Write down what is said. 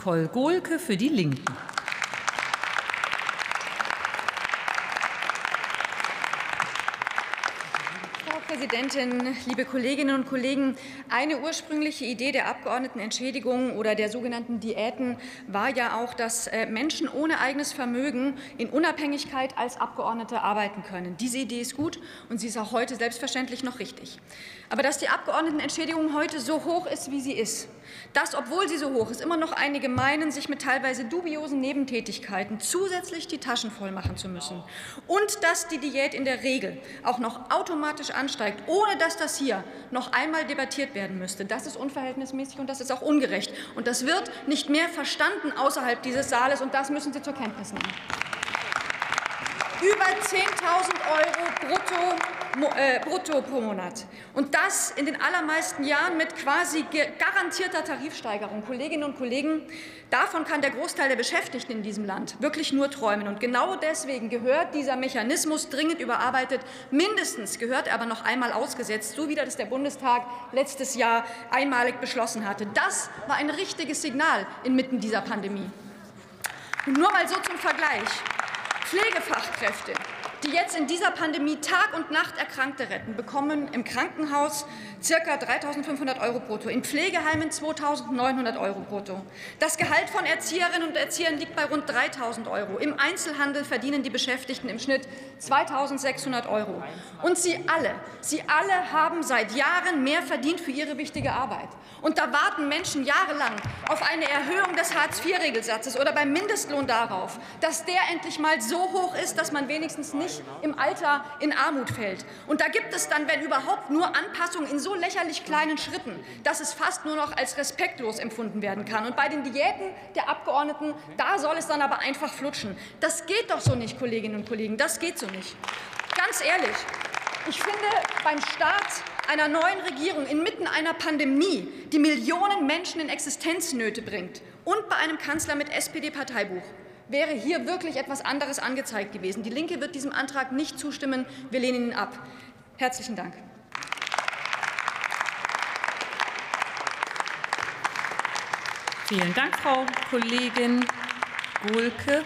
Nicole Gohlke für die Linken. Präsidentin, liebe Kolleginnen und Kollegen! Eine ursprüngliche Idee der Abgeordnetenentschädigung oder der sogenannten Diäten war ja auch, dass äh, Menschen ohne eigenes Vermögen in Unabhängigkeit als Abgeordnete arbeiten können. Diese Idee ist gut und sie ist auch heute selbstverständlich noch richtig. Aber dass die Abgeordnetenentschädigung heute so hoch ist, wie sie ist, dass, obwohl sie so hoch ist, immer noch einige meinen, sich mit teilweise dubiosen Nebentätigkeiten zusätzlich die Taschen voll machen zu müssen und dass die Diät in der Regel auch noch automatisch ansteigt, steigt, ohne dass das hier noch einmal debattiert werden müsste. Das ist unverhältnismäßig und das ist auch ungerecht. Und das wird nicht mehr verstanden außerhalb dieses Saales, und das müssen Sie zur Kenntnis nehmen über 10.000 Euro brutto, brutto pro Monat. Und das in den allermeisten Jahren mit quasi garantierter Tarifsteigerung. Kolleginnen und Kollegen, davon kann der Großteil der Beschäftigten in diesem Land wirklich nur träumen. Und genau deswegen gehört dieser Mechanismus dringend überarbeitet. Mindestens gehört er aber noch einmal ausgesetzt, so wie das der Bundestag letztes Jahr einmalig beschlossen hatte. Das war ein richtiges Signal inmitten dieser Pandemie. Und nur mal so zum Vergleich. Pflegefachkräfte, die jetzt in dieser Pandemie Tag und Nacht Erkrankte retten, bekommen im Krankenhaus ca. 3.500 Euro brutto, in Pflegeheimen 2.900 Euro brutto. Das Gehalt von Erzieherinnen und Erziehern liegt bei rund 3.000 Euro. Im Einzelhandel verdienen die Beschäftigten im Schnitt 2.600 Euro. Und sie alle, sie alle haben seit Jahren mehr verdient für ihre wichtige Arbeit. Und da warten Menschen jahrelang auf eine Erhöhung des Hartz-IV-Regelsatzes oder beim Mindestlohn darauf, dass der endlich mal so hoch ist, dass man wenigstens nicht im Alter in Armut fällt. Und da gibt es dann, wenn überhaupt, nur Anpassungen in so lächerlich kleinen Schritten, dass es fast nur noch als respektlos empfunden werden kann. Und bei den Diäten der Abgeordneten, da soll es dann aber einfach flutschen. Das geht doch so nicht, Kolleginnen und Kollegen, das geht so nicht. Ganz ehrlich, ich finde, beim Start einer neuen Regierung inmitten einer Pandemie, die Millionen Menschen in Existenznöte bringt, und bei einem Kanzler mit SPD-Parteibuch, wäre hier wirklich etwas anderes angezeigt gewesen. Die Linke wird diesem Antrag nicht zustimmen. Wir lehnen ihn ab. Herzlichen Dank. Vielen Dank, Frau Kollegin Gohlke.